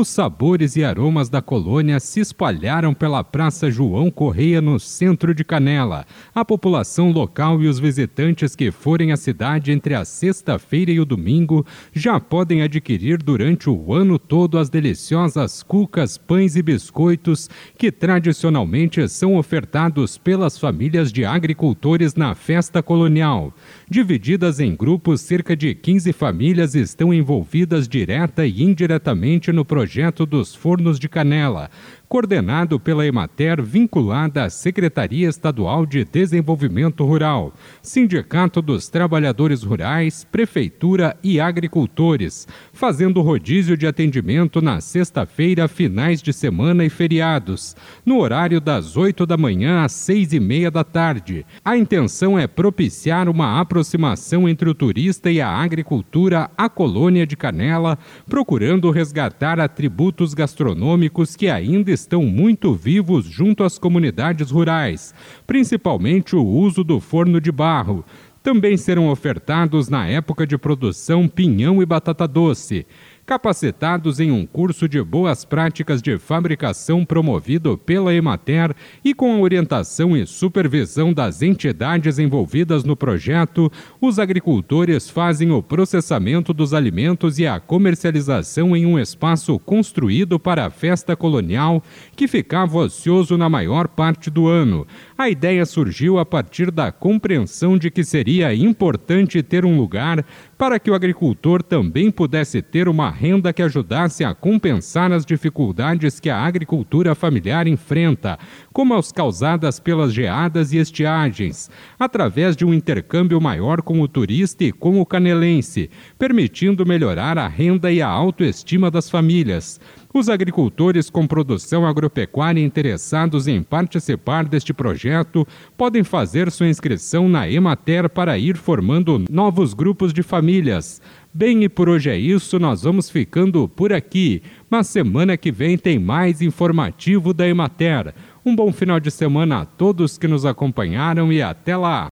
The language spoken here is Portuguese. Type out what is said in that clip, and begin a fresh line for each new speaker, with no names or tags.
os sabores e aromas da colônia se espalharam pela Praça João Correia, no centro de Canela. A população local e os visitantes que forem à cidade entre a sexta-feira e o domingo já podem adquirir durante o ano todo as deliciosas cucas, pães e biscoitos que tradicionalmente são ofertados pelas famílias de agricultores na festa colonial. Divididas em grupos, cerca de 15 famílias estão envolvidas direta e indiretamente no projeto projeto dos Fornos de Canela, coordenado pela Emater, vinculada à Secretaria Estadual de Desenvolvimento Rural, Sindicato dos Trabalhadores Rurais, Prefeitura e Agricultores, fazendo rodízio de atendimento na sexta-feira, finais de semana e feriados, no horário das 8 da manhã às seis e meia da tarde. A intenção é propiciar uma aproximação entre o turista e a agricultura, a colônia de Canela, procurando resgatar atributos gastronômicos que ainda estão muito vivos junto às comunidades rurais, principalmente o uso do forno de barro. Também serão ofertados na época de produção pinhão e batata doce capacitados em um curso de boas práticas de fabricação promovido pela Emater e com a orientação e supervisão das entidades envolvidas no projeto, os agricultores fazem o processamento dos alimentos e a comercialização em um espaço construído para a festa colonial que ficava ocioso na maior parte do ano. A ideia surgiu a partir da compreensão de que seria importante ter um lugar para que o agricultor também pudesse ter uma renda que ajudasse a compensar as dificuldades que a agricultura familiar enfrenta, como as causadas pelas geadas e estiagens, através de um intercâmbio maior com o turista e com o canelense, permitindo melhorar a renda e a autoestima das famílias. Os agricultores com produção agropecuária interessados em participar deste projeto podem fazer sua inscrição na Emater para ir formando novos grupos de famílias. Bem, e por hoje é isso, nós vamos ficando por aqui. Mas semana que vem tem mais informativo da Emater. Um bom final de semana a todos que nos acompanharam e até lá!